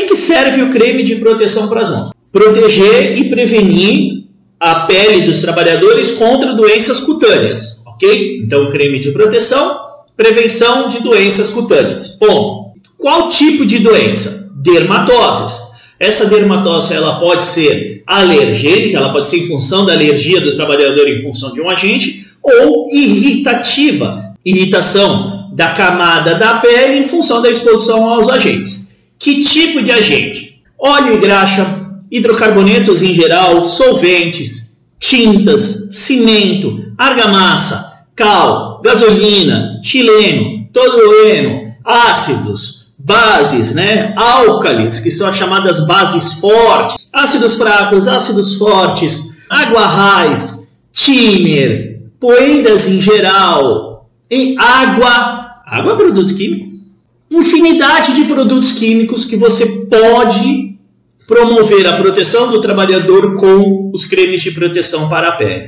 que, que serve o creme de proteção para as mãos? Proteger e prevenir a pele dos trabalhadores contra doenças cutâneas, ok? Então, creme de proteção, prevenção de doenças cutâneas. Ponto. Qual tipo de doença? Dermatoses. Essa dermatose ela pode ser alergênica, ela pode ser em função da alergia do trabalhador em função de um agente, ou irritativa, irritação da camada da pele em função da exposição aos agentes. Que tipo de agente? Óleo e graxa, hidrocarbonetos em geral, solventes, tintas, cimento, argamassa, cal, gasolina, chileno, tolueno, ácidos, bases, né, álcalis, que são as chamadas bases fortes, ácidos fracos, ácidos fortes, aguarrais, tímer, poeiras em geral, em água, água é produto químico, infinidade de produtos químicos que você pode promover a proteção do trabalhador com os cremes de proteção para a pele.